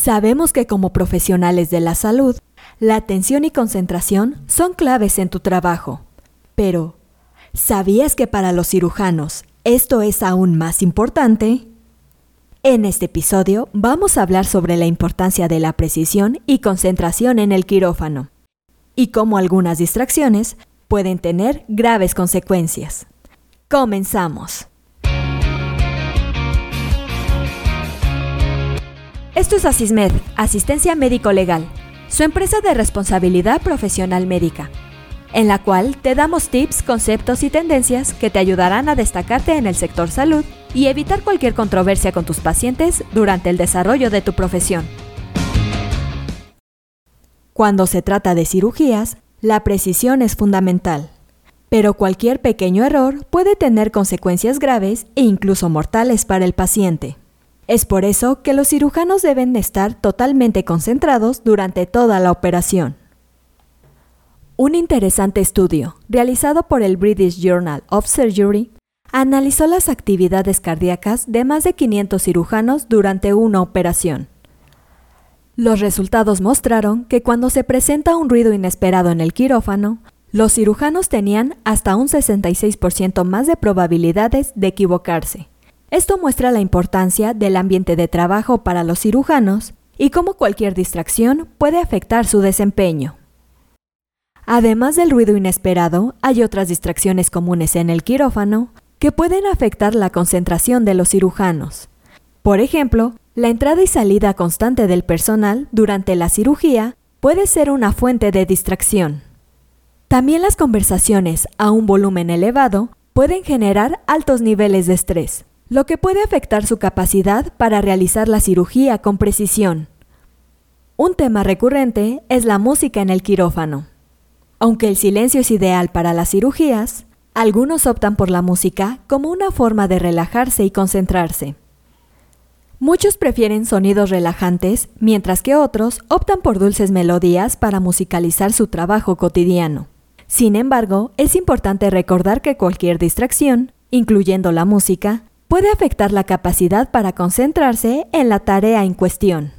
Sabemos que como profesionales de la salud, la atención y concentración son claves en tu trabajo. Pero, ¿sabías que para los cirujanos esto es aún más importante? En este episodio vamos a hablar sobre la importancia de la precisión y concentración en el quirófano y cómo algunas distracciones pueden tener graves consecuencias. Comenzamos. Esto es Asismed, Asistencia Médico Legal, su empresa de responsabilidad profesional médica, en la cual te damos tips, conceptos y tendencias que te ayudarán a destacarte en el sector salud y evitar cualquier controversia con tus pacientes durante el desarrollo de tu profesión. Cuando se trata de cirugías, la precisión es fundamental, pero cualquier pequeño error puede tener consecuencias graves e incluso mortales para el paciente. Es por eso que los cirujanos deben estar totalmente concentrados durante toda la operación. Un interesante estudio, realizado por el British Journal of Surgery, analizó las actividades cardíacas de más de 500 cirujanos durante una operación. Los resultados mostraron que cuando se presenta un ruido inesperado en el quirófano, los cirujanos tenían hasta un 66% más de probabilidades de equivocarse. Esto muestra la importancia del ambiente de trabajo para los cirujanos y cómo cualquier distracción puede afectar su desempeño. Además del ruido inesperado, hay otras distracciones comunes en el quirófano que pueden afectar la concentración de los cirujanos. Por ejemplo, la entrada y salida constante del personal durante la cirugía puede ser una fuente de distracción. También las conversaciones a un volumen elevado pueden generar altos niveles de estrés, lo que puede afectar su capacidad para realizar la cirugía con precisión. Un tema recurrente es la música en el quirófano. Aunque el silencio es ideal para las cirugías, algunos optan por la música como una forma de relajarse y concentrarse. Muchos prefieren sonidos relajantes, mientras que otros optan por dulces melodías para musicalizar su trabajo cotidiano. Sin embargo, es importante recordar que cualquier distracción, incluyendo la música, puede afectar la capacidad para concentrarse en la tarea en cuestión.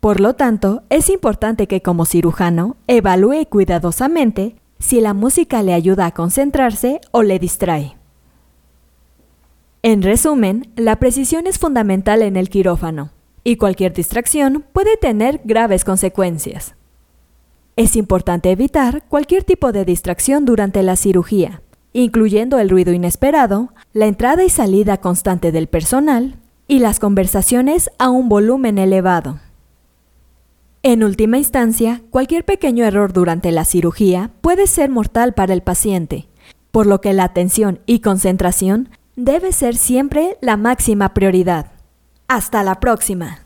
Por lo tanto, es importante que como cirujano evalúe cuidadosamente si la música le ayuda a concentrarse o le distrae. En resumen, la precisión es fundamental en el quirófano, y cualquier distracción puede tener graves consecuencias. Es importante evitar cualquier tipo de distracción durante la cirugía, incluyendo el ruido inesperado, la entrada y salida constante del personal y las conversaciones a un volumen elevado. En última instancia, cualquier pequeño error durante la cirugía puede ser mortal para el paciente, por lo que la atención y concentración debe ser siempre la máxima prioridad. Hasta la próxima.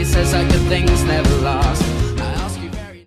Everybody says that good things never last.